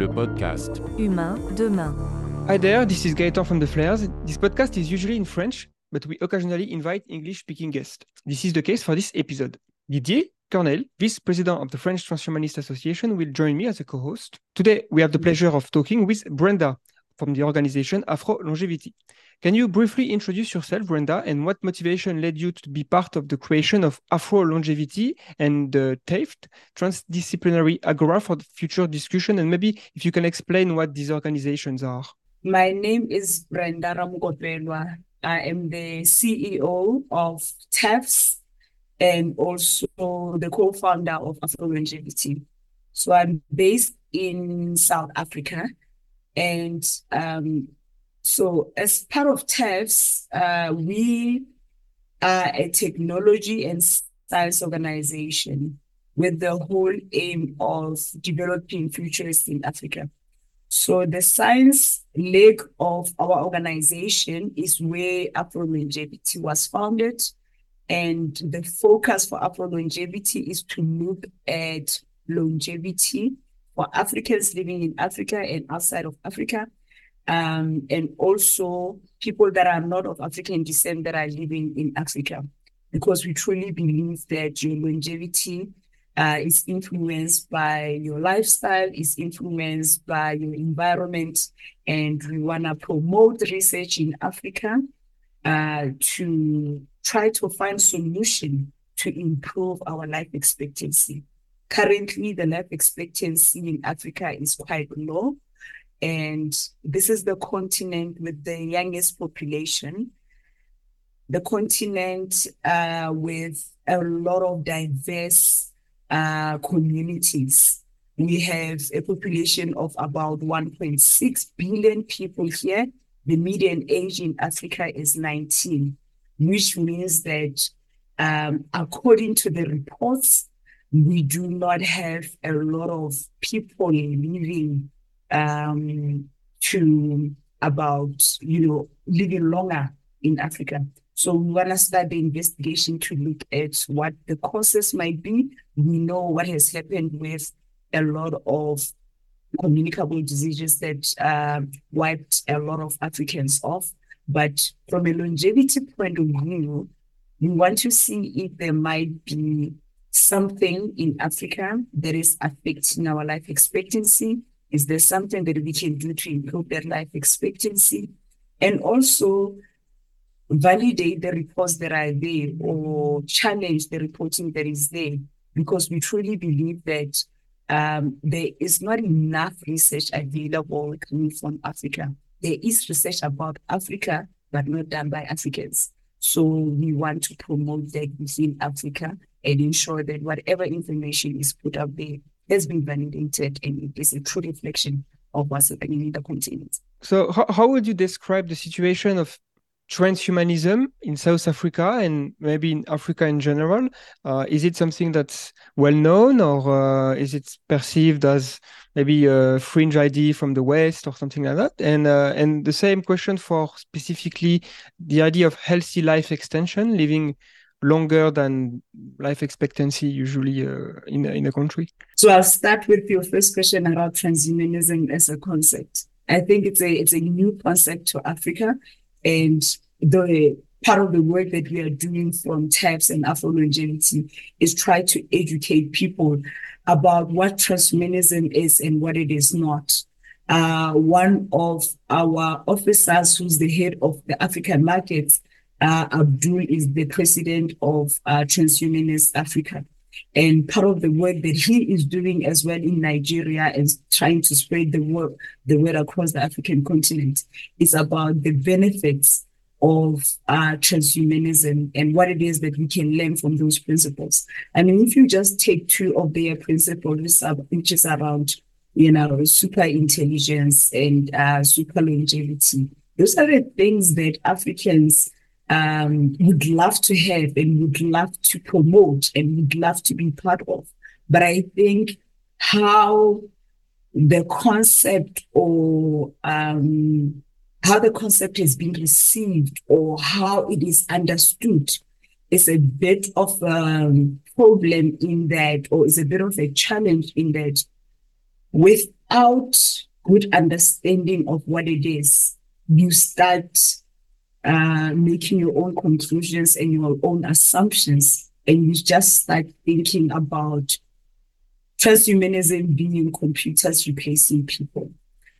le podcast. Humain demain. Hi there, this is Gaëtan from The Flares. This podcast is usually in French, but we occasionally invite English speaking guests. This is the case for this episode. Didier Coeurnelle, Vice President of the French Transhumanist Association, will join me as a co host. Today, we have the pleasure of talking with Brenda from the organization Afro Longevity. Can you briefly introduce yourself, Brenda, and what motivation led you to be part of the creation of Afro Longevity and the TAFT, Transdisciplinary Agora for the future discussion? And maybe if you can explain what these organizations are. My name is Brenda Ramokopelwa. I am the CEO of TAFS and also the co-founder of Afro Longevity. So I'm based in South Africa and um, so, as part of TAFS, uh, we are a technology and science organization with the whole aim of developing futurists in Africa. So, the science leg of our organization is where Afro Longevity was founded. And the focus for Afro Longevity is to look at longevity for Africans living in Africa and outside of Africa um, and also people that are not of African descent that are living in Africa, because we truly believe that your longevity uh, is influenced by your lifestyle, is influenced by your environment, and we want to promote research in Africa uh, to try to find solution to improve our life expectancy. Currently, the life expectancy in Africa is quite low and this is the continent with the youngest population, the continent uh, with a lot of diverse uh, communities. We have a population of about 1.6 billion people here. The median age in Africa is 19, which means that um, according to the reports, we do not have a lot of people living um, to about you know living longer in Africa. So we want to start the investigation to look at what the causes might be. We know what has happened with a lot of communicable diseases that uh, wiped a lot of Africans off. But from a longevity point of view, we want to see if there might be something in Africa that is affecting our life expectancy is there something that we can do to improve their life expectancy? And also validate the reports that are there or challenge the reporting that is there because we truly believe that um, there is not enough research available coming from Africa. There is research about Africa, but not done by Africans. So we want to promote that within Africa and ensure that whatever information is put out there has been validated and is a true reflection of what's happening in the continent. So, how, how would you describe the situation of transhumanism in South Africa and maybe in Africa in general? Uh, is it something that's well known or uh, is it perceived as maybe a fringe idea from the West or something like that? And, uh, and the same question for specifically the idea of healthy life extension, living longer than life expectancy usually uh, in, in a country? So I'll start with your first question about transhumanism as a concept. I think it's a it's a new concept to Africa, and the part of the work that we are doing from TAFS and Afro Longevity is try to educate people about what transhumanism is and what it is not. Uh, one of our officers, who's the head of the African markets, uh, Abdul is the president of uh, Transhumanist Africa. And part of the work that he is doing as well in Nigeria is trying to spread the word, the word across the African continent is about the benefits of uh, transhumanism and what it is that we can learn from those principles. I mean, if you just take two of their principles, which is around, you know, super intelligence and uh, super longevity, those are the things that Africans um, would love to have and would love to promote and would love to be part of. But I think how the concept or um, how the concept has been received or how it is understood is a bit of a problem in that, or is a bit of a challenge in that without good understanding of what it is, you start uh, making your own conclusions and your own assumptions, and you just start thinking about transhumanism being computers replacing people,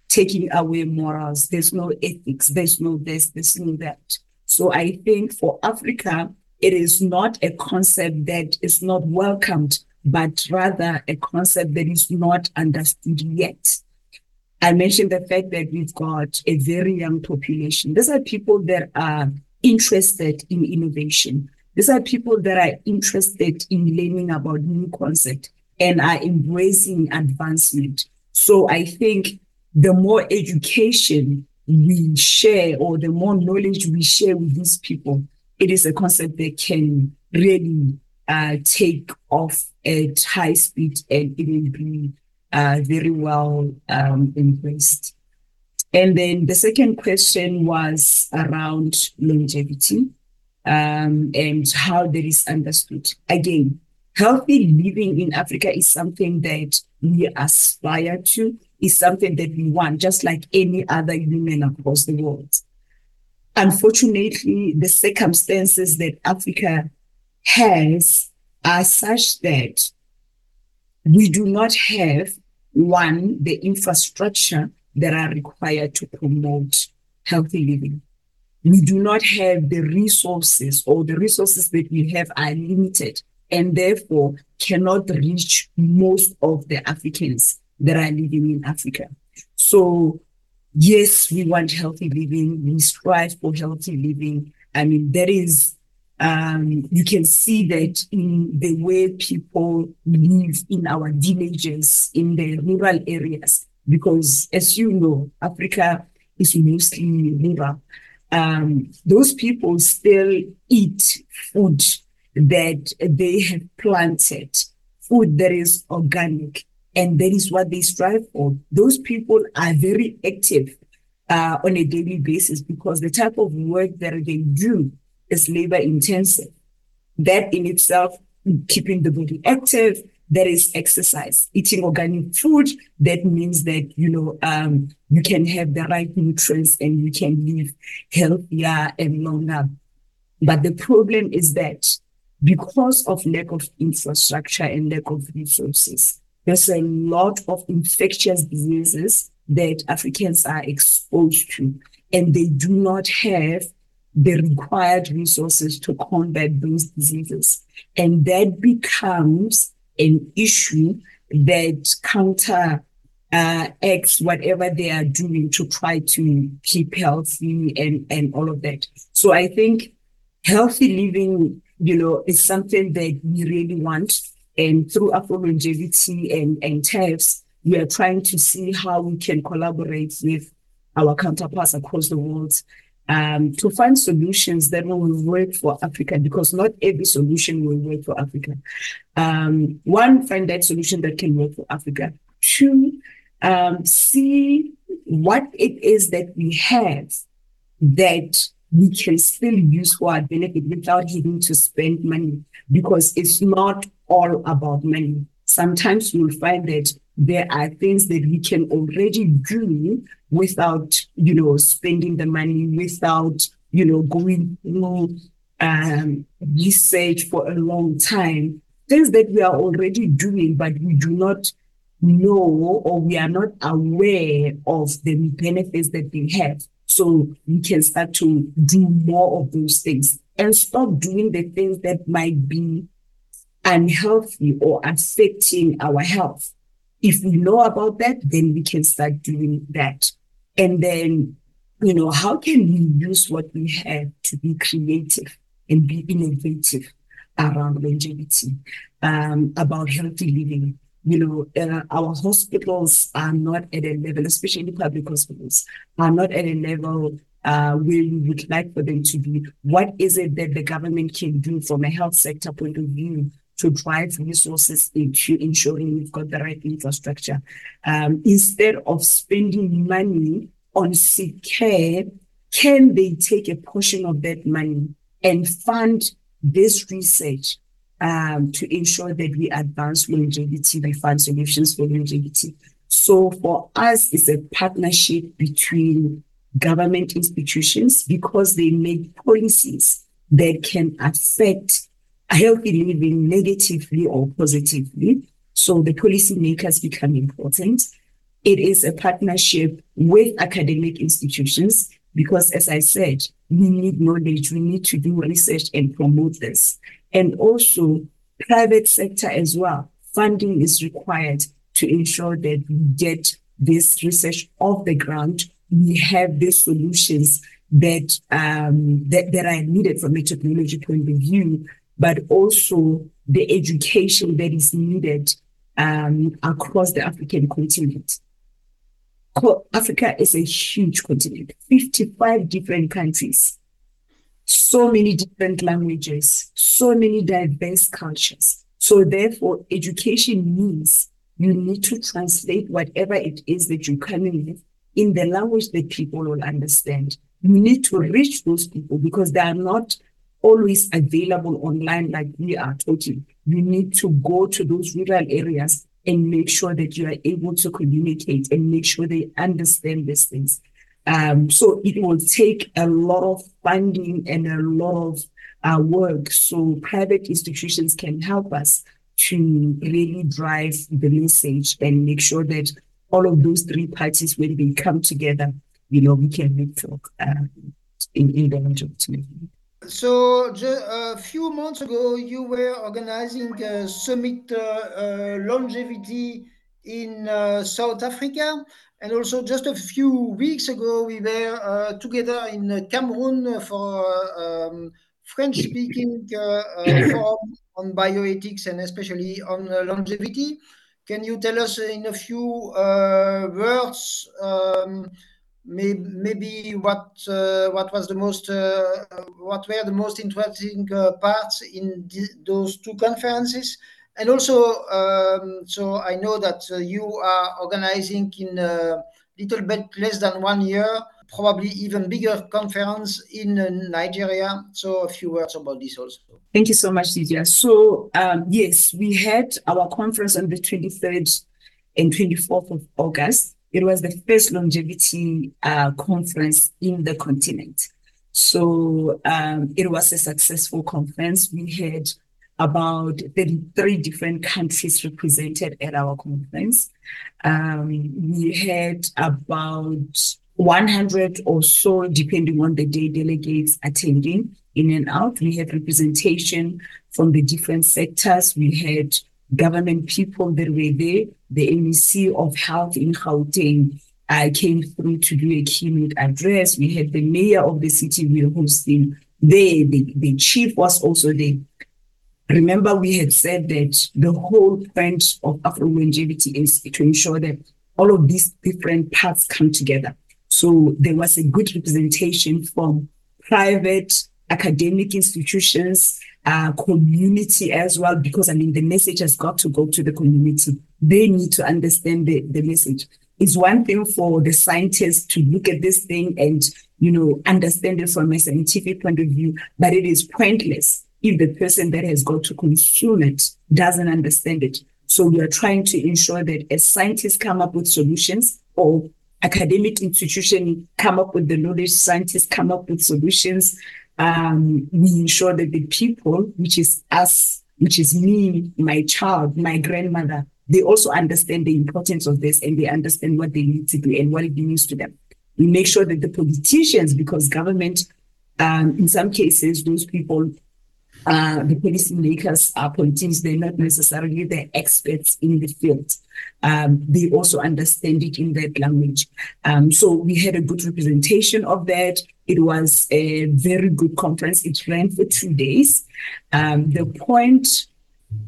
taking away morals. There's no ethics. There's no this. There's no that. So I think for Africa, it is not a concept that is not welcomed, but rather a concept that is not understood yet. I mentioned the fact that we've got a very young population. These are people that are interested in innovation. These are people that are interested in learning about new concepts and are embracing advancement. So I think the more education we share or the more knowledge we share with these people, it is a concept that can really uh, take off at high speed and it will be uh, very well um, embraced. And then the second question was around longevity um, and how that is understood. Again, healthy living in Africa is something that we aspire to, is something that we want, just like any other human across the world. Unfortunately, the circumstances that Africa has are such that we do not have one, the infrastructure that are required to promote healthy living. We do not have the resources or the resources that we have are limited and therefore cannot reach most of the Africans that are living in Africa. So yes, we want healthy living. We strive for healthy living. I mean, that is um, you can see that in the way people live in our villages, in the rural areas, because as you know, Africa is mostly rural. Um, those people still eat food that they have planted, food that is organic, and that is what they strive for. Those people are very active uh, on a daily basis because the type of work that they do is labor intensive. That in itself, keeping the body active, that is exercise. Eating organic food, that means that, you know, um, you can have the right nutrients and you can live healthier and longer. But the problem is that because of lack of infrastructure and lack of resources, there's a lot of infectious diseases that Africans are exposed to, and they do not have the required resources to combat those diseases. And that becomes an issue that counter uh, acts whatever they are doing to try to keep healthy and, and all of that. So I think healthy living, you know, is something that we really want. And through Afro Longevity and, and TAFS, we are trying to see how we can collaborate with our counterparts across the world um, to find solutions that will work for Africa because not every solution will work for Africa. Um, one, find that solution that can work for Africa. Two, um, see what it is that we have that we can still use for our benefit without having to spend money because it's not all about money. Sometimes you'll find that there are things that we can already do without, you know, spending the money, without, you know, going through um, research for a long time. Things that we are already doing, but we do not know or we are not aware of the benefits that they have. So we can start to do more of those things and stop doing the things that might be unhealthy or affecting our health. If we know about that, then we can start doing that. And then, you know, how can we use what we have to be creative and be innovative around longevity, um, about healthy living? You know, uh, our hospitals are not at a level, especially public hospitals, are not at a level uh, where we would like for them to be. What is it that the government can do from a health sector point of view to drive resources into ensuring we've got the right infrastructure. Um, instead of spending money on sick care, can they take a portion of that money and fund this research um, to ensure that we advance longevity, we find solutions for longevity? So for us, it's a partnership between government institutions because they make policies that can affect healthy living negatively or positively. So the policymakers become important. It is a partnership with academic institutions because, as I said, we need knowledge, we need to do research and promote this. And also, private sector as well. Funding is required to ensure that we get this research off the ground. We have the solutions that, um, that that are needed from a technology point of view, but also the education that is needed um, across the African continent. Africa is a huge continent, 55 different countries, so many different languages, so many diverse cultures. So, therefore, education means you need to translate whatever it is that you're coming with in the language that people will understand. You need to reach those people because they are not always available online like we are talking. You need to go to those rural areas and make sure that you are able to communicate and make sure they understand these things. Um, so it will take a lot of funding and a lot of uh, work. So private institutions can help us to really drive the message and make sure that all of those three parties, when they come together, you know, we can make talk uh, in, in the majority. So a few months ago, you were organizing a summit uh, uh, longevity in uh, South Africa. And also just a few weeks ago, we were uh, together in Cameroon for um, French-speaking uh, uh, forum on bioethics and especially on longevity. Can you tell us in a few words um, maybe what uh, what was the most uh, what were the most interesting uh, parts in those two conferences? And also um, so i know that you are organizing in a little bit less than one year probably even bigger conference in nigeria. So a few words about this also. Thank you so much Didier. so um, yes we had our conference on the 23rd and 24th of august it was the first longevity uh, conference in the continent. So um, it was a successful conference. We had about 33 different countries represented at our conference. Um, we had about 100 or so, depending on the day, delegates attending in and out. We had representation from the different sectors. We had government people that were there. The MEC of Health in Gauteng uh, came through to do a keynote address. We had the mayor of the city we were hosting there. The, the chief was also there. Remember, we had said that the whole point of Afro longevity is to ensure that all of these different parts come together. So there was a good representation from private academic institutions, uh, community as well, because I mean, the message has got to go to the community. They need to understand the, the message. It's one thing for the scientists to look at this thing and, you know, understand it from a scientific point of view, but it is pointless if the person that has got to consume it doesn't understand it. So we are trying to ensure that as scientists come up with solutions or academic institution come up with the knowledge, scientists come up with solutions, um, we ensure that the people, which is us, which is me, my child, my grandmother, they also understand the importance of this and they understand what they need to do and what it means to them. We make sure that the politicians, because government, um, in some cases, those people uh, the policymakers are politicians, they're not necessarily the experts in the field. Um, they also understand it in that language. Um, so we had a good representation of that. It was a very good conference. It ran for two days. Um, the point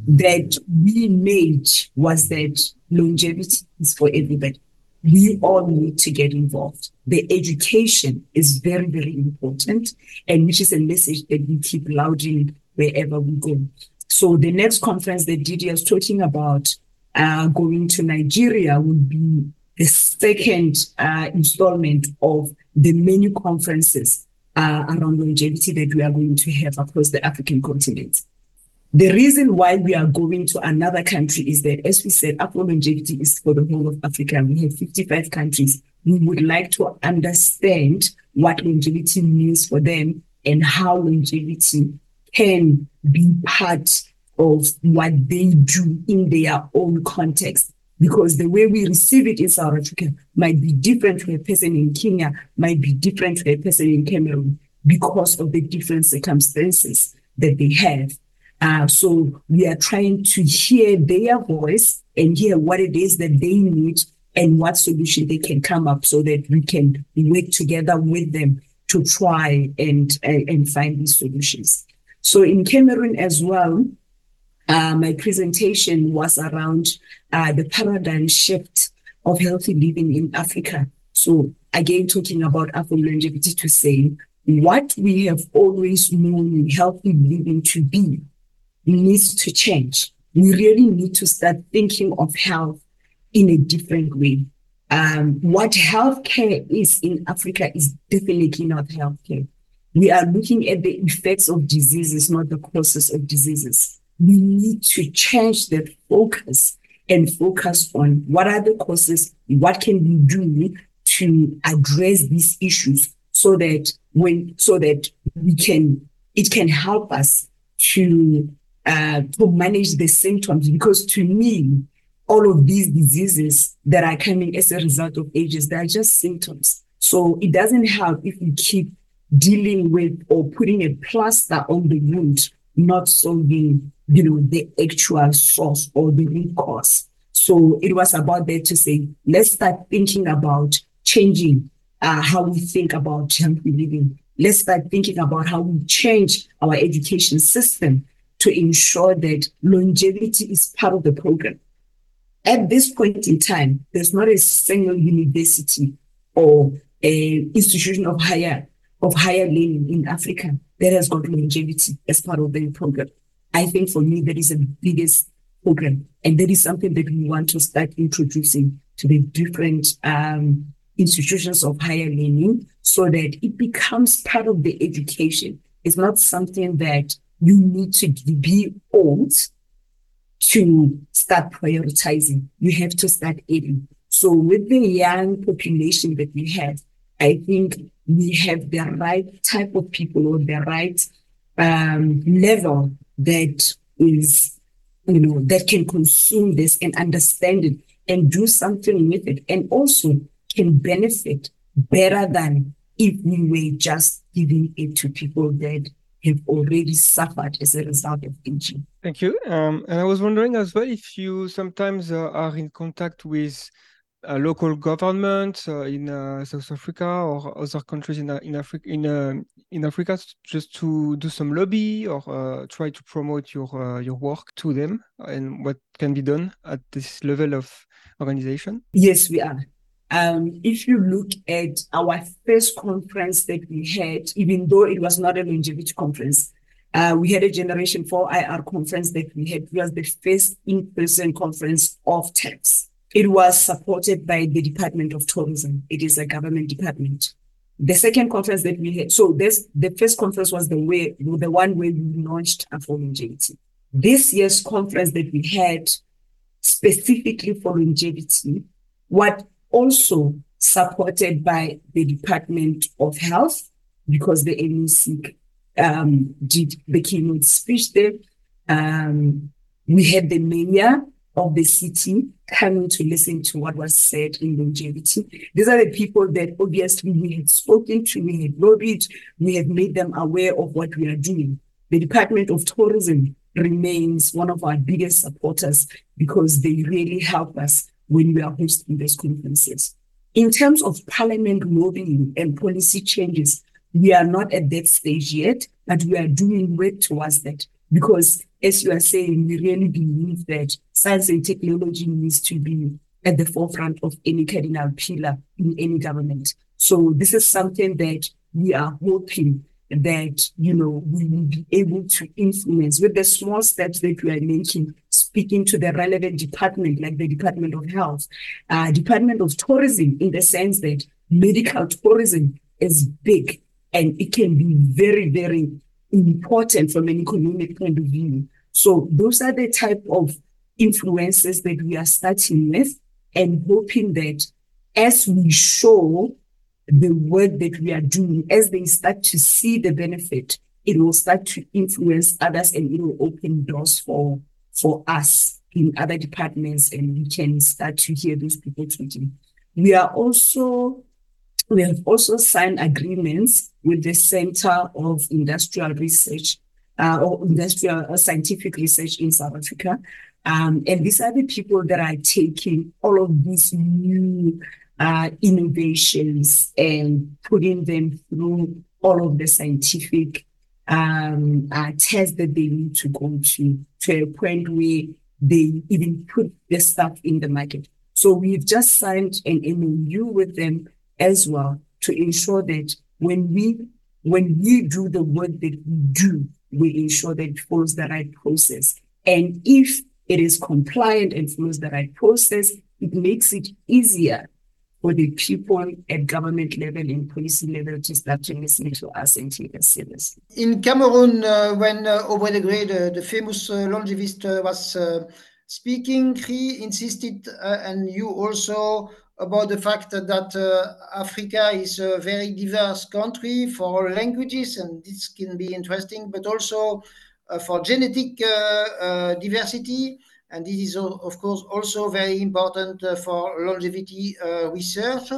that we made was that longevity is for everybody. We all need to get involved. The education is very, very important, and which is a message that we keep lauding wherever we go. So the next conference that Didier is talking about uh, going to Nigeria will be the second uh, installment of the many conferences uh, around longevity that we are going to have across the African continent. The reason why we are going to another country is that, as we said, Afro longevity is for the whole of Africa. We have 55 countries. We would like to understand what longevity means for them and how longevity can be part of what they do in their own context. Because the way we receive it in South Africa might be different to a person in Kenya, might be different to a person in Cameroon because of the different circumstances that they have. Uh, so we are trying to hear their voice and hear what it is that they need and what solution they can come up so that we can work together with them to try and uh, and find these solutions. So in Cameroon as well, uh, my presentation was around uh, the paradigm shift of healthy living in Africa. So again, talking about Afro longevity to say what we have always known healthy living to be needs to change. We really need to start thinking of health in a different way. Um, what healthcare is in Africa is definitely not healthcare. We are looking at the effects of diseases, not the causes of diseases. We need to change the focus and focus on what are the causes, what can we do to address these issues so that when so that we can it can help us to uh, to manage the symptoms. Because to me all of these diseases that are coming as a result of ages they are just symptoms. So it doesn't help if we keep dealing with or putting a plaster on the wound not solving you know the actual source or the root cause so it was about that to say let's start thinking about changing uh, how we think about healthy living let's start thinking about how we change our education system to ensure that longevity is part of the program. At this point in time, there's not a single university or a institution of higher of higher learning in Africa that has got longevity as part of the program. I think for me that is the biggest program, and that is something that we want to start introducing to the different um, institutions of higher learning so that it becomes part of the education. It's not something that you need to be old to start prioritizing. You have to start aiding. So with the young population that we have, I think we have the right type of people or the right um, level that is, you know, that can consume this and understand it and do something with it. And also can benefit better than if we were just giving it to people that have already suffered as a result of aging. Thank you. Um, and I was wondering as well if you sometimes uh, are in contact with a local government uh, in uh, South Africa or other countries in uh, in Africa in uh, in Africa just to do some lobby or uh, try to promote your your work to them and what can be done at this level of organization. Yes, we are. Um, if you look at our first conference that we had, even though it was not a longevity conference, uh, we had a Generation 4 IR conference that we had. It was the first in-person conference of TAFS. It was supported by the Department of Tourism. It is a government department. The second conference that we had, so this the first conference was the way the one where we launched Afro longevity. This year's conference that we had specifically for longevity, what also supported by the Department of Health because the MEC um, did the keynote speech there. Um, we had the mayor of the city coming to listen to what was said in longevity. These are the people that obviously we had spoken to, we had lobbied, we have made them aware of what we are doing. The Department of Tourism remains one of our biggest supporters because they really help us when we are hosting these conferences. In terms of parliament lobbying and policy changes, we are not at that stage yet, but we are doing work towards that. Because as you are saying, we really believe that science and technology needs to be at the forefront of any cardinal pillar in any government. So this is something that we are hoping that, you know, we will be able to influence with the small steps that we are making, speaking to the relevant department, like the Department of Health, uh, Department of Tourism, in the sense that medical tourism is big and it can be very, very important from an economic point of view. So those are the type of influences that we are starting with and hoping that as we show the work that we are doing, as they start to see the benefit, it will start to influence others and it will open doors for for us in other departments and we can start to hear those people speaking. We are also we have also signed agreements with the Center of Industrial Research or Industrial uh, Scientific Research in South Africa. Um, and these are the people that are taking all of these new uh, innovations and putting them through all of the scientific um, uh, tests that they need to go to, to a point where they even put the stuff in the market. So we've just signed an MOU with them as well to ensure that when we when we do the work that we do, we ensure that it follows the right process. And if it is compliant and follows the right process, it makes it easier for the people at government level and policy level to start to listen to us and take us seriously. In Cameroon, uh, when uh, de Grey, the, the famous uh, longevist, uh, was uh, speaking, he insisted, uh, and you also, about the fact that uh, Africa is a very diverse country for languages, and this can be interesting, but also for genetic diversity and this is of course also very important uh, for longevity uh, research.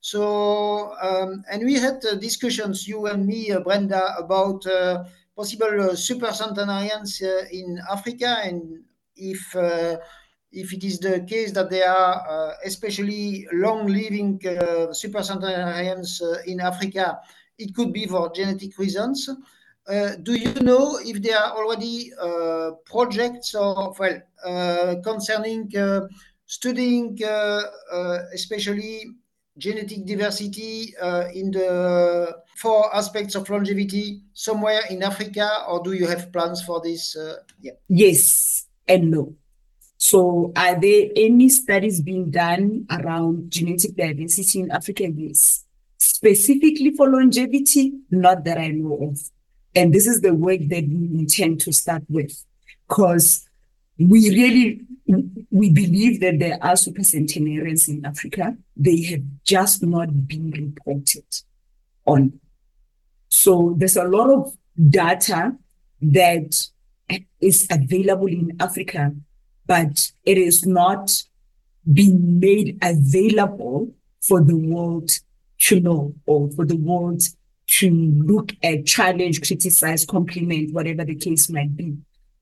So, um, and we had uh, discussions, you and me, Brenda, about possible super centenarians in Africa and if if it is the case that there are uh, especially long-living uh, supercentenarians uh, in Africa, it could be for genetic reasons. Uh, do you know if there are already uh, projects or well uh, concerning studying especially genetic diversity in the four aspects of longevity somewhere in Africa, or do you have plans for this? yeah. Yes and no. So, are there any studies being done around genetic diversity in Africa? Yes. Specifically for longevity, not that I know of. And this is the work that we intend to start with because we really we believe that there are supercentenarians in Africa. They have just not been reported on. So there's a lot of data that is available in Africa, but it is not being made available for the world to know or for the world to look at, challenge, criticize, compliment, whatever the case might be.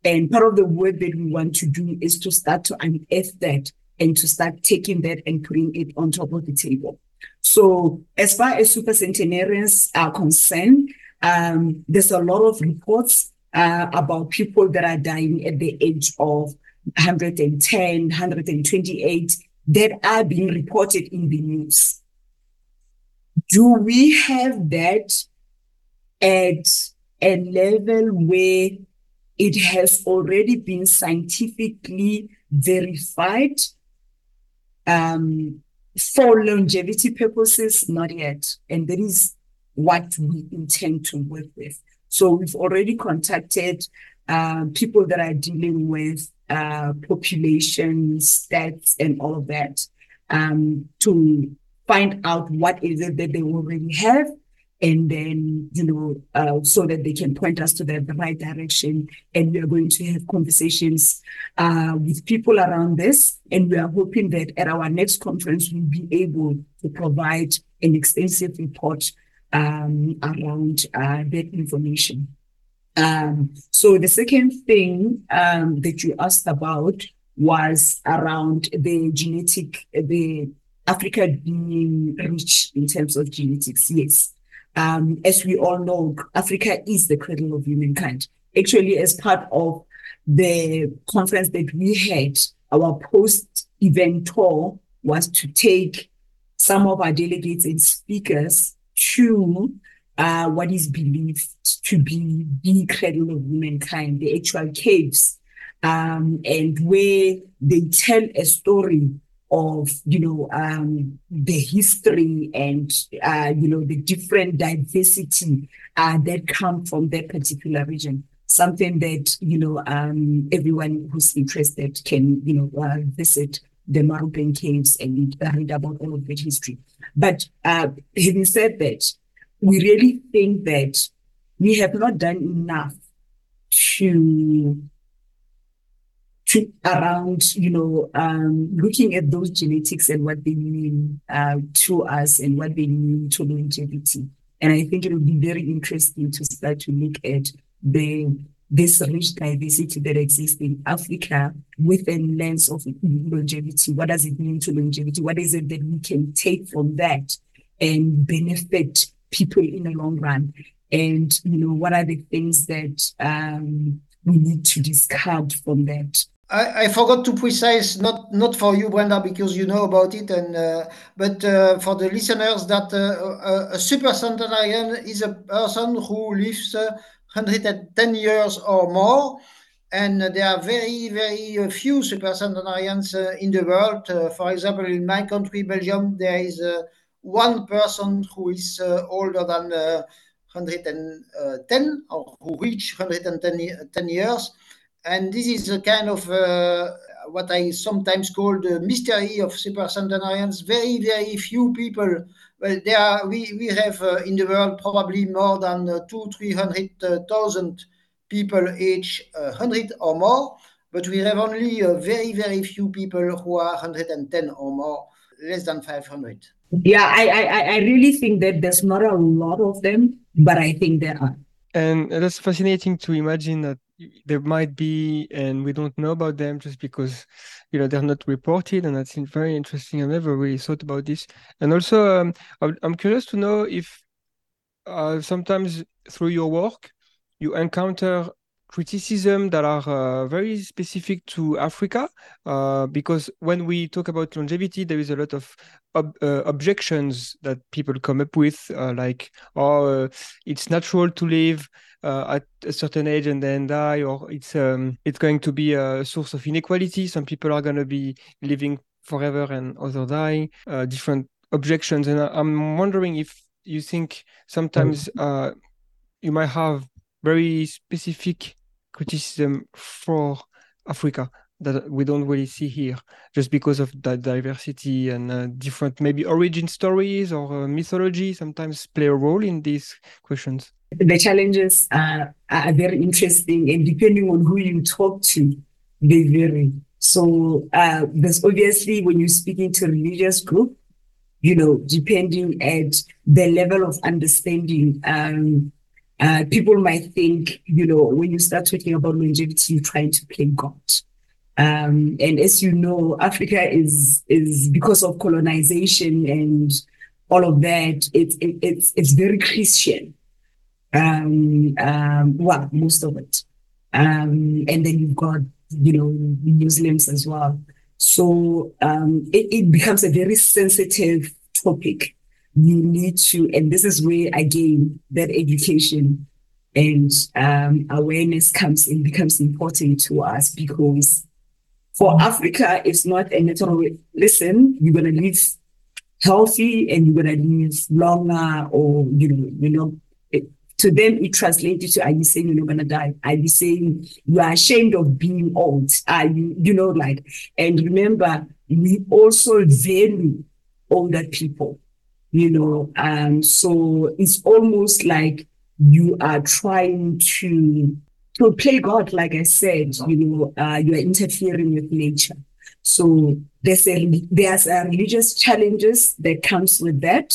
And part of the work that we want to do is to start to unearth that and to start taking that and putting it on top of the table. So as far as supercentenarians are concerned, um, there's a lot of reports uh, about people that are dying at the age of 110, 128 that are being reported in the news do we have that at a level where it has already been scientifically verified um, for longevity purposes? Not yet. And that is what we intend to work with. So we've already contacted uh, people that are dealing with uh, population stats and all of that um, to find out what is it that they already have and then you know uh, so that they can point us to the, the, right direction. And we are going to have conversations uh, with people around this. And we are hoping that at our next conference we'll be able to provide an extensive report um, around uh, that information um, so the second thing um, that you asked about was around the genetic the Africa being rich in terms of genetics, yes. Um, as we all know, Africa is the cradle of humankind. Actually, as part of the conference that we had, our post event tour was to take some of our delegates and speakers to uh, what is believed to be the cradle of humankind, the actual caves, um, and where they tell a story of you know um, the history and uh, you know the different diversity uh, that come from that particular region. something that, you know, um, everyone who's interested can, you know, uh, visit the Maropeng caves and read about all of that history. But uh, having said that, we really think that we have not done enough to to around you know um, looking at those genetics and what they mean uh, to us and what they mean to longevity and i think it would be very interesting to start to look at the this rich diversity that exists in Africa with a lens of longevity. What does it mean to longevity? What is it that we can take from that and benefit people in the long run? And you know, what are the things that um, we need to discard from that? I, I, forgot to precise, not not for you, Brenda, because you know about it, and uh, but uh, for the listeners, that uh, a, a super centenarian is a person who lives 110 years or more. And there are very, very few supercentenarians uh, in the world. Uh, for example, in my country, Belgium, there is uh, one person who is older than 110 or who reached 110 years. And this is a kind of what I sometimes call the mystery of supercentenarians. Very, very few people well, there are, we, we have uh, in the world probably more than uh, two, 300,000 people age 100 uh, or more, but we have only very, very few people who are 110 or more, less than 500. Yeah, I, I, I really think that there's not a lot of them, but I think there are. And that's fascinating to imagine that there might be, and we don't know about them just because you know they're not reported, and that's very interesting. I never really thought about this. And also, um, I'm curious to know if uh, sometimes through your work you encounter criticism that are uh, very specific to Africa, uh, because when we talk about longevity, there is a lot of ob uh, objections that people come up with, uh, like, oh, uh, it's natural to live uh, at a certain age and then die, or it's um, it's going to be a source of inequality. Some people are going to be living forever and others die. different objections, and I'm wondering if you think sometimes you might have very specific criticism for Africa that we don't really see here just because of that diversity and uh, different maybe origin stories or uh, mythology sometimes play a role in these questions. The challenges are, are very interesting and depending on who you talk to they vary. So uh, there's obviously when you're speaking to a religious group you know depending at the level of understanding um, uh, people might think, you know, when you start talking about longevity, you're trying to play God. Um, and as you know, Africa is is because of colonization and all of that. It's it, it's it's very Christian. Um, um, well, most of it. Um, and then you've got you know Muslims as well. So um, it, it becomes a very sensitive topic you need to, and this is where again that education and um, awareness comes in, becomes important to us because for Africa, it's not a natural listen, you're gonna live healthy and you're gonna live longer, or you know, you know, to them it translates to are you saying you're not gonna die? Are you saying you are ashamed of being old? Are you, you know, like, and remember, we also value older people you know. Um, so it's almost like you are trying to to play God, like I said, you know, uh, you are interfering with nature. So there's a there's a religious challenges that comes with that.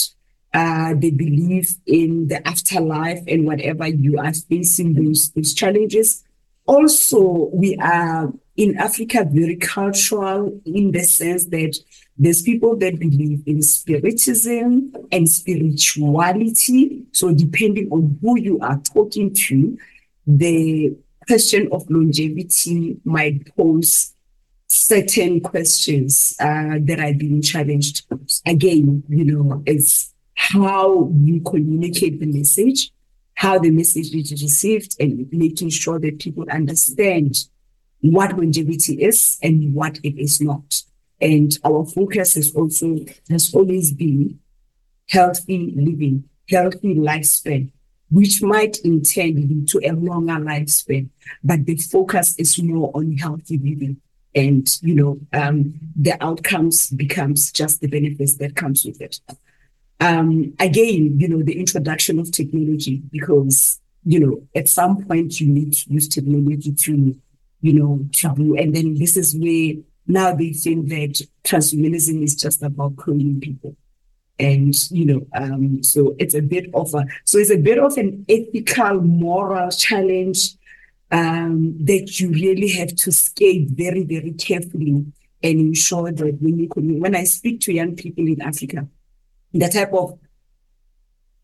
Uh, they believe in the afterlife and whatever you are facing those those challenges. Also, we are in Africa very cultural in the sense that there's people that believe in spiritism and spirituality. So, depending on who you are talking to, the question of longevity might pose certain questions uh, that are being challenged. Again, you know, it's how you communicate the message, how the message is received, and making sure that people understand what longevity is and what it is not. And our focus is also has always been healthy living, healthy lifespan, which might in turn lead to a longer lifespan. But the focus is more on healthy living. And, you know, um, the outcomes becomes just the benefits that comes with it. Um, again, you know, the introduction of technology, because, you know, at some point you need to use technology to, you know, to do, and then this is where now they think that transhumanism is just about cloning people. And you know um so it's a bit of a so it's a bit of an ethical moral challenge um that you really have to scale very very carefully and ensure that when you when i speak to young people in africa the type of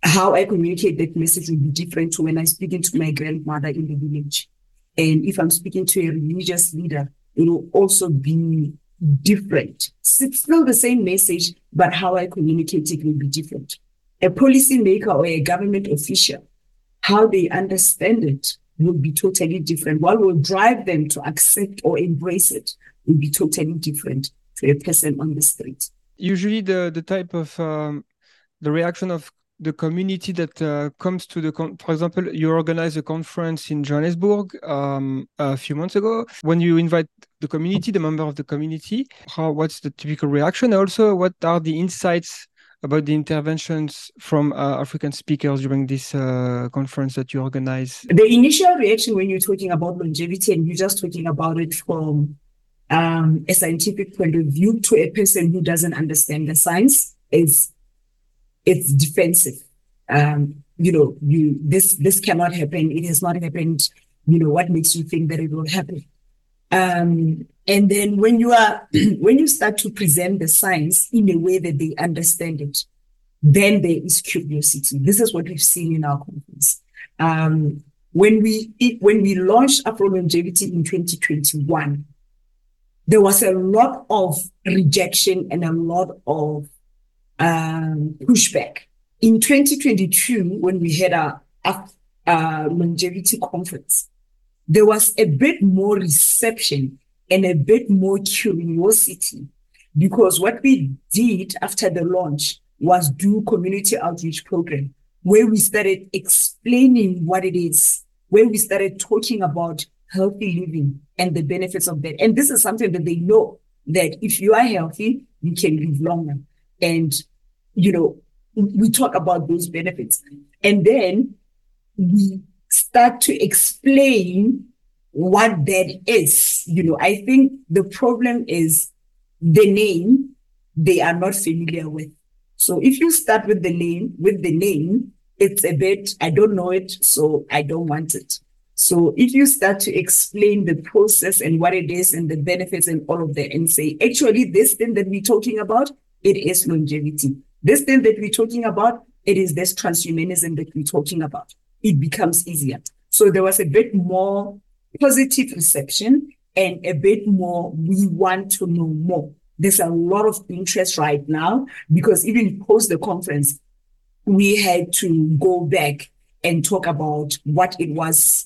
how i communicate that message will be different to when i speak to my grandmother in the village. And if i'm speaking to a religious leader it will also be different. It's still the same message, but how I communicate it will be different. A policymaker or a government official, how they understand it will be totally different. What will drive them to accept or embrace it will be totally different to a person on the street. Usually, the the type of um, the reaction of the community that uh, comes to the con- for example you organized a conference in johannesburg um, a few months ago. When you invite the community the member of the community how what's the typical reaction? Also what are the insights about the interventions from uh, african speakers during this uh, conference that you organize? The initial reaction when you're talking about longevity and you're just talking about it from um, a scientific point of view to a person who doesn't understand the science is it's defensive. Um, you know, you this this cannot happen. It has not happened. You know, what makes you think that it will happen? Um, and then when you are when you start to present the science in a way that they understand it, then there is curiosity. This is what we've seen in our conference. Um, when we when we launched Afro Longevity in 2021, there was a lot of rejection and a lot of um, pushback. In 2022, when we had a, a longevity conference, there was a bit more reception and a bit more curiosity because what we did after the launch was do community outreach program where we started explaining what it is, where we started talking about healthy living and the benefits of that. And this is something that they know that if you are healthy, you can live longer. And, you know, we talk about those benefits. And then we start to explain what that is. You know, I think the problem is the name they are not familiar with. So if you start with the name, with the name, it's a bit, I don't know it, so I don't want it. So if you start to explain the process and what it is and the benefits and all of that and say, actually, this thing that we're talking about, it is longevity. This thing that we're talking about, it is this transhumanism that we're talking about. It becomes easier. So there was a bit more positive reception and a bit more, we want to know more. There's a lot of interest right now because even post the conference, we had to go back and talk about what it was,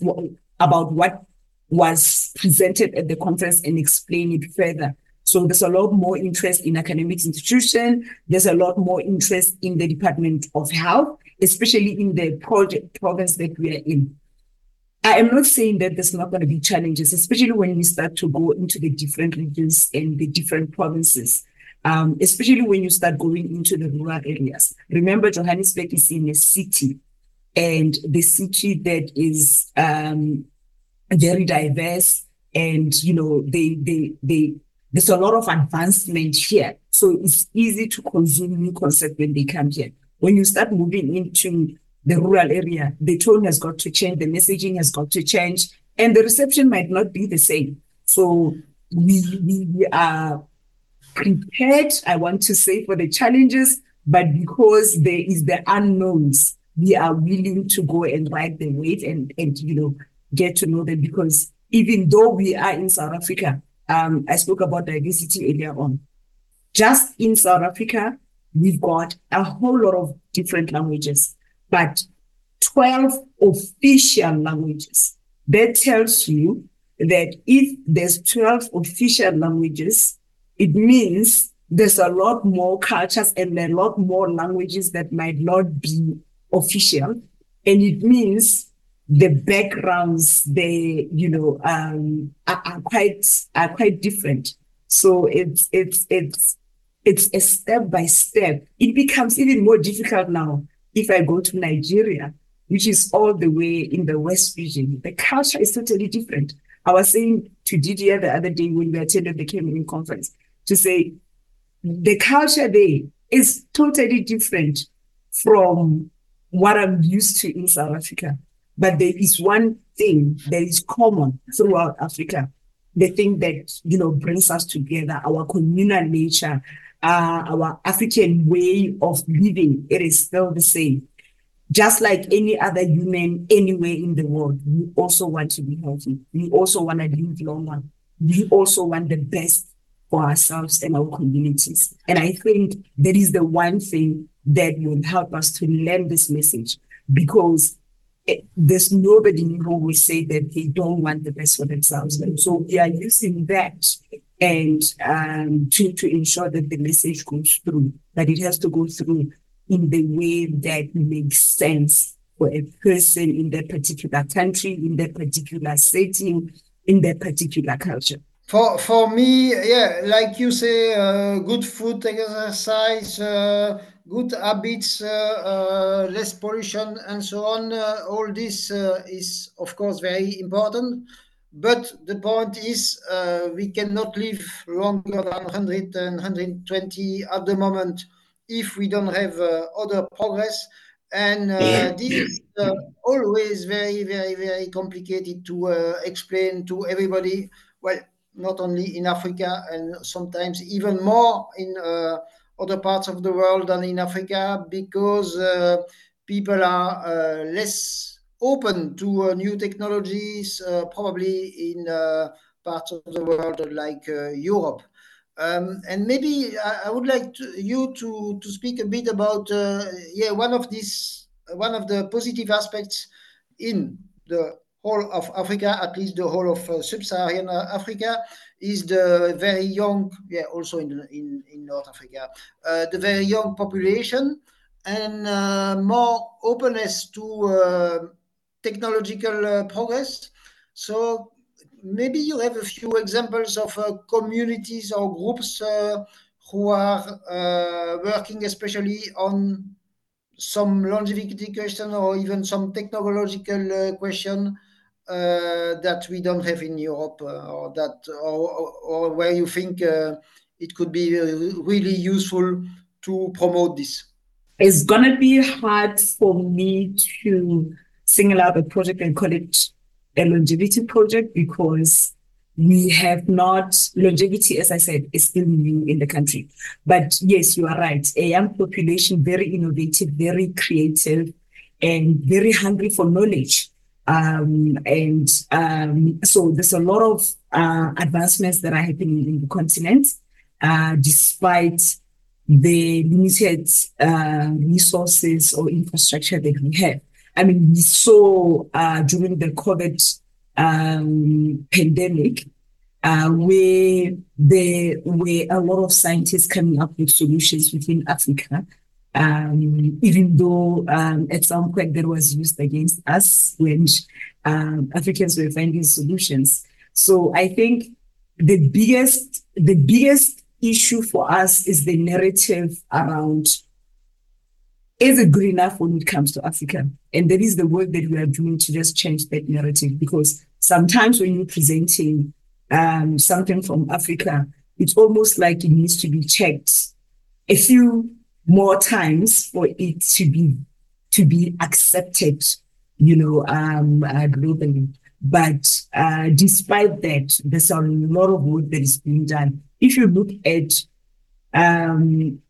about what was presented at the conference and explain it further. So there's a lot more interest in academic institution. There's a lot more interest in the Department of Health, especially in the project province that we are in. I am not saying that there's not going to be challenges, especially when we start to go into the different regions and the different provinces. Um, especially when you start going into the rural areas. Remember, Johannesburg is in a city, and the city that is um, very diverse, and you know they they they there's a lot of advancement here. So it's easy to consume new concepts when they come here. When you start moving into the rural area, the tone has got to change, the messaging has got to change, and the reception might not be the same. So we, we, we are prepared, I want to say, for the challenges, but because there is the unknowns, we are willing to go and ride the wave and, and you know, get to know them because even though we are in South Africa, um, I spoke about diversity earlier on. Just in South Africa, we've got a whole lot of different languages, but 12 official languages. That tells you that if there's 12 official languages, it means there's a lot more cultures and a lot more languages that might not be official And it means the backgrounds, they, you know, um, are, are quite, are quite different. So it's, it's, it's, it's a step by step. It becomes even more difficult now if I go to Nigeria, which is all the way in the West region. The culture is totally different. I was saying to Didier the other day when we attended the Cameroon conference to say the culture there is totally different from what I'm used to in South Africa. But there is one thing that is common throughout Africa. The thing that, you know, brings us together, our communal nature, uh, our African way of living, it is still the same. Just like any other human anywhere in the world, we also want to be healthy. We also want to live longer. We also want the best for ourselves and our communities. And I think that is the one thing that will help us to learn this message because it, there's nobody who will say that they don't want the best for themselves. And so we are using that and um, to, to ensure that the message goes through, that it has to go through in the way that makes sense for a person in that particular country, in that particular setting, in that particular culture. For for me, yeah, like you say, uh, good food, exercise, uh, good habits, uh, uh less pollution, and so on. Uh, all this uh, is, of course, very important. But the point is, we cannot live longer than 100 and 120 at the moment if we don't have other progress. And this is always very, very, very complicated to explain to everybody. Well, not only in Africa and sometimes even more in uh, other parts of the world than in Africa because uh, people are uh, less open to uh, new technologies, probably in parts of the world like Europe. Um, and maybe I, I would like to, you to, to speak a bit about yeah one of these one of the positive aspects in the whole of Africa, at least the whole of uh, sub-Saharan Africa, is the very young, yeah, also in in, in North Africa, uh, the very young population and uh, more openness to uh, technological uh, progress. So maybe you have a few examples of uh, communities or groups who are working especially on some longevity question or even some technological question uh, that we don't have in Europe, uh, or that, or, or where you think uh, it could be really useful to promote this? It's gonna be hard for me to single out a project and call it a longevity project because we have not longevity, as I said, is still new in the country. But yes, you are right. A young population, very innovative, very creative, and very hungry for knowledge. Um, and um, so there's a lot of uh, advancements that are happening in the continent, uh, despite the limited uh, resources or infrastructure that we have. I mean, we saw uh, during the COVID um, pandemic uh, where there were a lot of scientists coming up with solutions within Africa um, even though um, at some point that was used against us when um, Africans were finding solutions. So I think the biggest the biggest issue for us is the narrative around is it good enough when it comes to Africa? And that is the work that we are doing to just change that narrative because sometimes when you're presenting um, something from Africa, it's almost like it needs to be checked a few more times for it to be to be accepted, you know, um, uh, globally. But uh, despite that, there's a lot of work that is being done. If you look at um,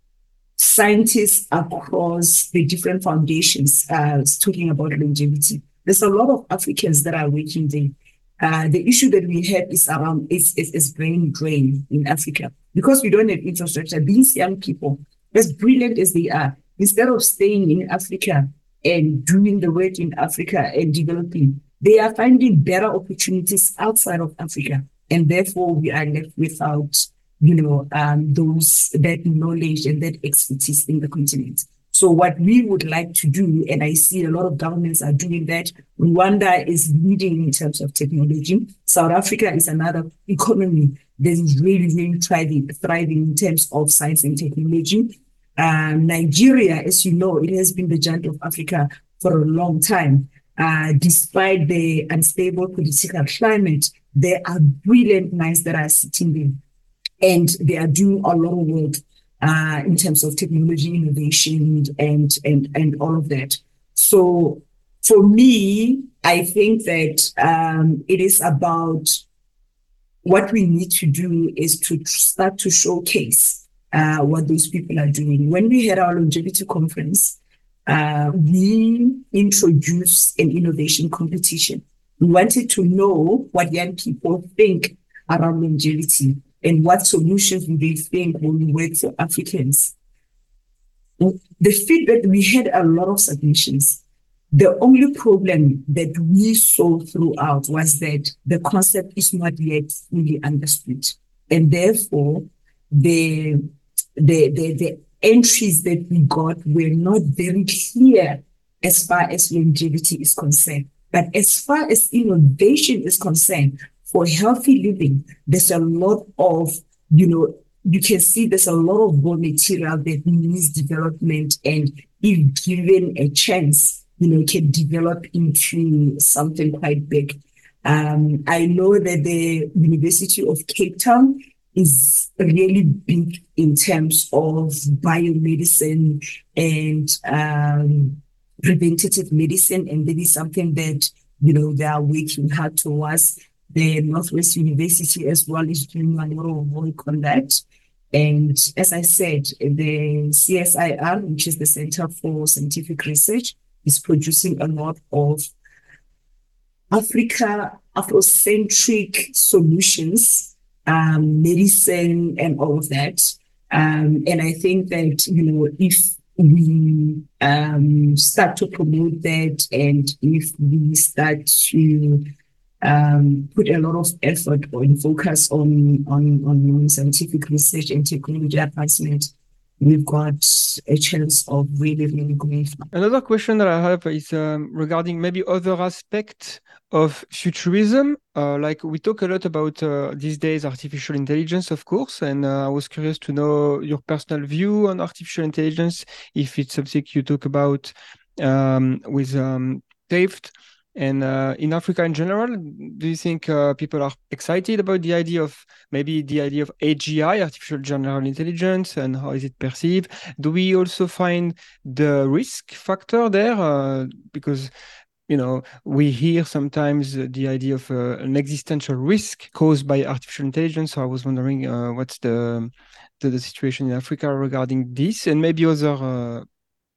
scientists across the different foundations uh, talking about longevity, there's a lot of Africans that are working there. Uh, the issue that we have is around is, is, is brain drain in Africa because we don't have infrastructure. These young people, as brilliant as they are, instead of staying in Africa and doing the work in Africa and developing, they are finding better opportunities outside of Africa. And therefore, we are left without, you know, um, those that knowledge and that expertise in the continent. So what we would like to do, and I see a lot of governments are doing that. Rwanda is leading in terms of technology. South Africa is another economy that is really, really thriving, thriving in terms of science and technology. Um, Nigeria, as you know, it has been the giant of Africa for a long time. Uh, despite the unstable political climate, there are brilliant minds that are sitting there and they are doing a lot of work in terms of technology innovation and and and all of that. So for me, I think that um, it is about what we need to do is to start to showcase uh, what those people are doing. When we had our longevity conference, uh, we introduced an innovation competition. We wanted to know what young people think around longevity and what solutions do they think will work for Africans. The feedback, we had a lot of submissions. The only problem that we saw throughout was that the concept is not yet fully understood. And therefore, the, the, the, the entries that we got were not very clear as far as longevity is concerned. But as far as innovation is concerned, for healthy living, there's a lot of, you know, you can see there's a lot of raw material that needs development and if given a chance, you know, can develop into something quite big. Um, I know that the University of Cape Town is really big in terms of biomedicine and um, preventative medicine, and that is something that you know they are working hard towards. The Northwest University as well is doing a lot of work on that. And as I said, the CSIR, which is the Center for Scientific Research, is producing a lot of Africa, Afrocentric solutions, um, medicine, and all of that. Um, and I think that, you know, if we um, start to promote that and if we start to um, put a lot of effort and focus on, on, on scientific research and technology advancement, we've got a chance of really, really going. Another question that I have is um, regarding maybe other aspects of futurism. Uh, like we talk a lot about uh, these days artificial intelligence, of course, and uh, I was curious to know your personal view on artificial intelligence, if it's something you talk about um, with um, and uh, in Africa in general, do you think uh, people are excited about the idea of maybe the idea of AGI, artificial general intelligence, and how is it perceived? Do we also find the risk factor there? Uh, because you know we hear sometimes the idea of uh, an existential risk caused by artificial intelligence. So I was wondering uh, what's the, the, the situation in Africa regarding this, and maybe other uh,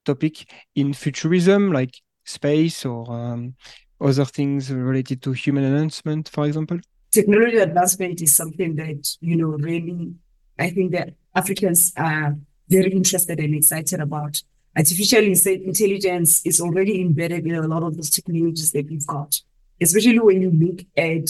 topic in futurism like space or um, other things related to human enhancement, for example? Technology advancement is something that, you know, really, I think that Africans are very interested and excited about. Artificial intelligence is already embedded in a lot of those technologies that we've got, especially when you look at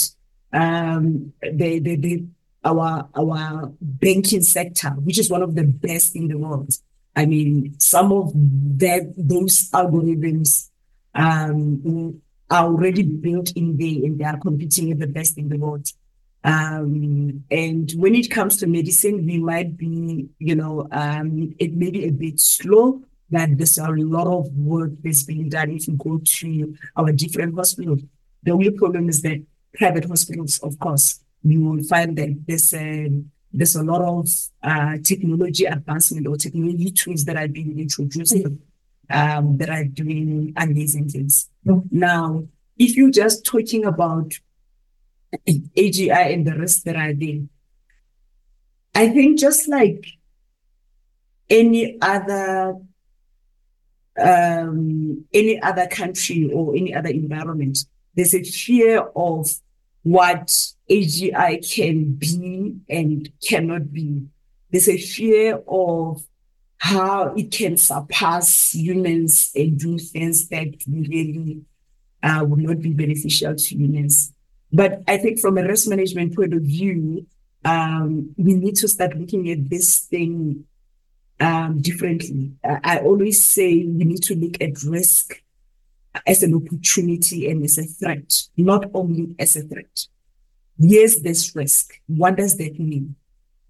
um, the, the, the our our banking sector, which is one of the best in the world. I mean, some of that those algorithms um, are already built in there and they are competing the best in the world. Um, and when it comes to medicine, we might be, you know, um, it may be a bit slow, but there's a lot of work that's being done. If you go to our different hospitals, the only problem is that private hospitals, of course, you will find that there's a, there's a lot of uh, technology advancement or technology tools that are being introduced um, that are doing amazing things. Now, if you're just talking about AGI and the rest that are there, I think just like any other um, any other country or any other environment, there's a fear of what AGI can be and cannot be. There's a fear of how it can surpass humans and do things that really uh, would not be beneficial to humans. But I think from a risk management point of view, um, we need to start looking at this thing um, differently. I always say we need to look at risk as an opportunity and as a threat, not only as a threat. Yes, there's risk. What does that mean?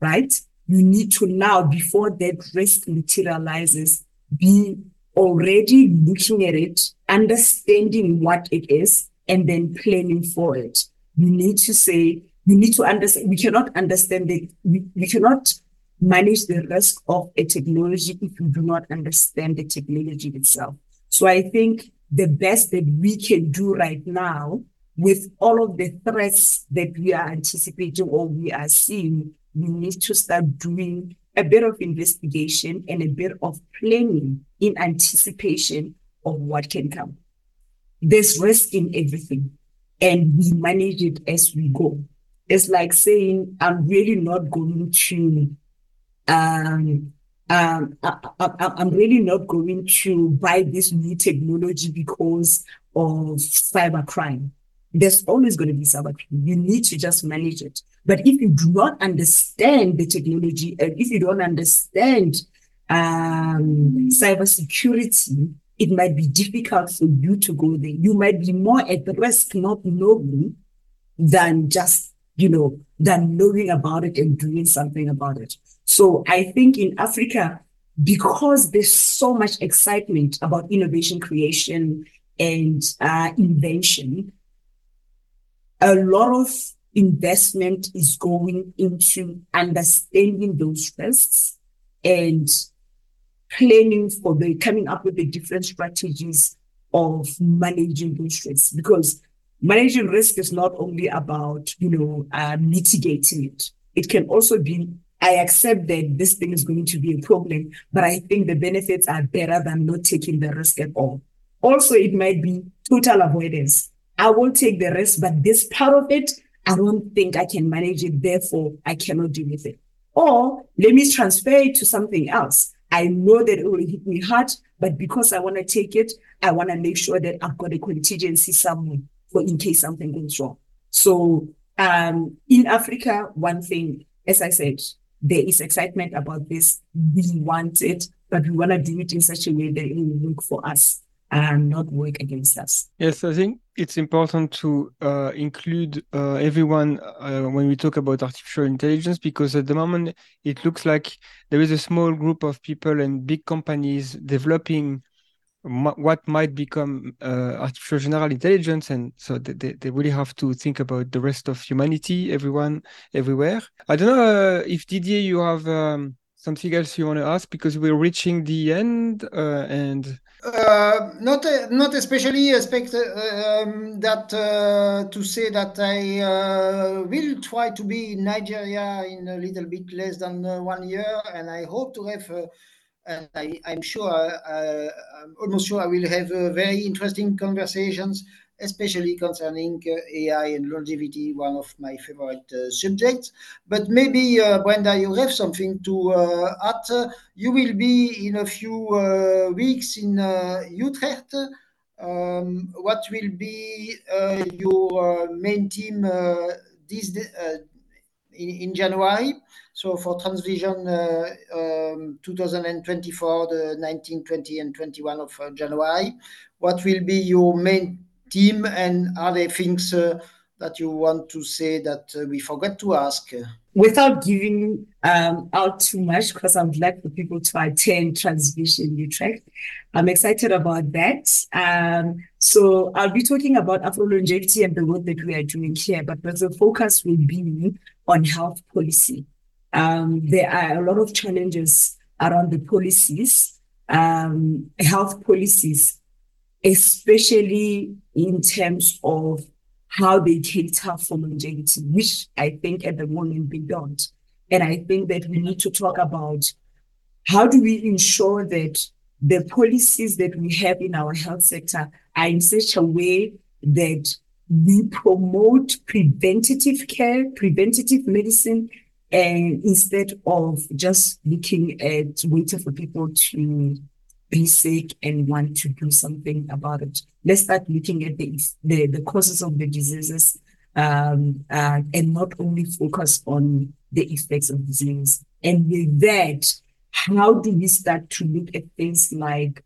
Right? You need to now, before that risk materializes, be already looking at it, understanding what it is, and then planning for it. You need to say, you need to understand, we cannot understand it, we, we cannot manage the risk of a technology if you do not understand the technology itself. So I think the best that we can do right now with all of the threats that we are anticipating or we are seeing, we need to start doing a bit of investigation and a bit of planning in anticipation of what can come. There's risk in everything, and we manage it as we go. It's like saying, I'm really not going to um, um, I, am really not going to buy this new technology because of cybercrime. There's always going to be cybercrime. You need to just manage it. But if you do not understand the technology, and if you don't understand um, cybersecurity, it might be difficult for you to go there. You might be more at the risk not knowing than just, you know, than knowing about it and doing something about it. So I think in Africa, because there's so much excitement about innovation creation and uh, invention, a lot of investment is going into understanding those risks and planning for the coming up with the different strategies of managing those risks because managing risk is not only about you know uh, mitigating it it can also be I accept that this thing is going to be a problem, but I think the benefits are better than not taking the risk at all. Also, it might be total avoidance. I will take the risk, but this part of it, I don't think I can manage it. Therefore, I cannot deal with it. Or let me transfer it to something else. I know that it will hit me hard, but because I want to take it, I want to make sure that I've got a contingency somewhere for in case something goes wrong. So um, in Africa, one thing, as I said, there is excitement about this. We want it, but we want to do it in such a way that it will work for us and not work against us. Yes, I think it's important to uh, include uh, everyone uh, when we talk about artificial intelligence because at the moment it looks like there is a small group of people and big companies developing what might become uh, artificial general intelligence and so they, they really have to think about the rest of humanity everyone everywhere i don't know uh, if didier you have um, something else you want to ask? Because we're reaching the end uh, and uh, not uh, not especially expect uh, um, that to say that I will try to be in Nigeria in a little bit less than one year, and I hope to have and I, am sure, uh, I'm almost sure I will have uh, very interesting conversations, especially concerning uh, AI and longevity, one of my favorite uh, subjects. But maybe, uh, Brenda, you have something to add. You will be in a few weeks in Utrecht. Um, what will be your main team this in, in January? So for Transvision uh, um, 2024, the 19, 20, and 21 of uh, January, what will be your main team and are there things uh, that you want to say that we forgot to ask? Without giving um, out too much, because I would like for people to attend Transvision Utrecht, I'm excited about that. Um, so I'll be talking about Afro longevity and the work that we are doing here, but the focus will be on health policy. Um, there are a lot of challenges around the policies, um, health policies, especially in terms of how they cater for longevity, which I think at the moment they don't. And I think that we need to talk about how do we ensure that the policies that we have in our health sector are in such a way that we promote preventative care, preventative medicine, and instead of just looking at waiting for people to be sick and want to do something about it, let's start looking at the the, the causes of the diseases um, uh, and not only focus on the effects of disease. And with that, how do we start to look at things like,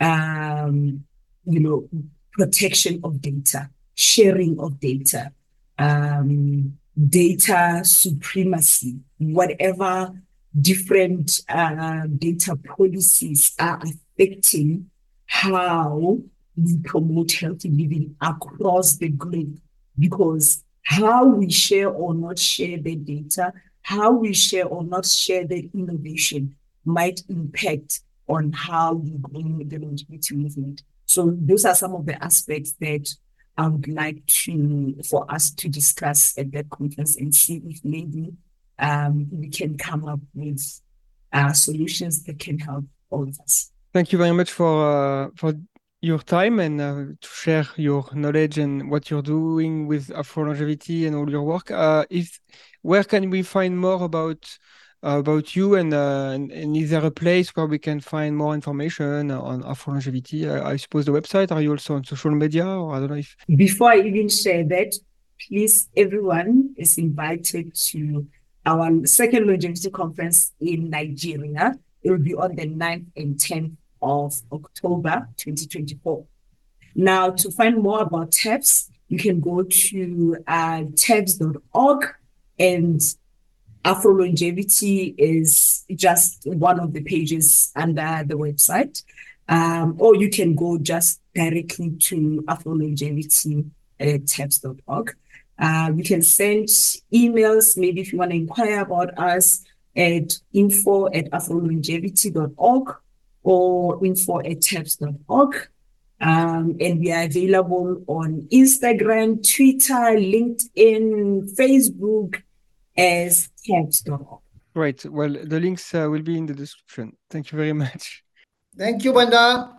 um, you know, protection of data, sharing of data, um, data supremacy, whatever different uh, data policies are affecting how we promote healthy living across the globe. Because how we share or not share the data, how we share or not share the innovation might impact on how we bring the longevity movement. So those are some of the aspects that I would like to for us to discuss at that conference and see if maybe um, we can come up with uh, solutions that can help all of us. Thank you very much for uh, for your time and uh, to share your knowledge and what you're doing with Afro longevity and all your work. Uh, if where can we find more about about you and, uh, and, and is there a place where we can find more information on Afro longevity? I suppose the website. Are you also on social media, or I don't know if. Before I even share that, please everyone is invited to our second longevity conference in Nigeria. It will be on the 9th and 10th of October 2024. Now, to find more about TEFS, you can go to uh, TEFS.org and Afro Longevity is just one of the pages under the website. Um, or you can go just directly to Afro Longevity at TEFS.org. Uh, you can send emails, maybe if you want to inquire about us at info at afrolongevity.org or info at TEFS.org. Um, and we are available on Instagram, Twitter, LinkedIn, Facebook as TEFS.org. Right. Well, the links uh, will be in the description. Thank you very much. Thank you, Brenda.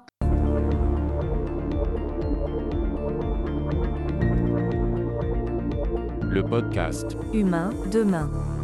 Le podcast Humain demain.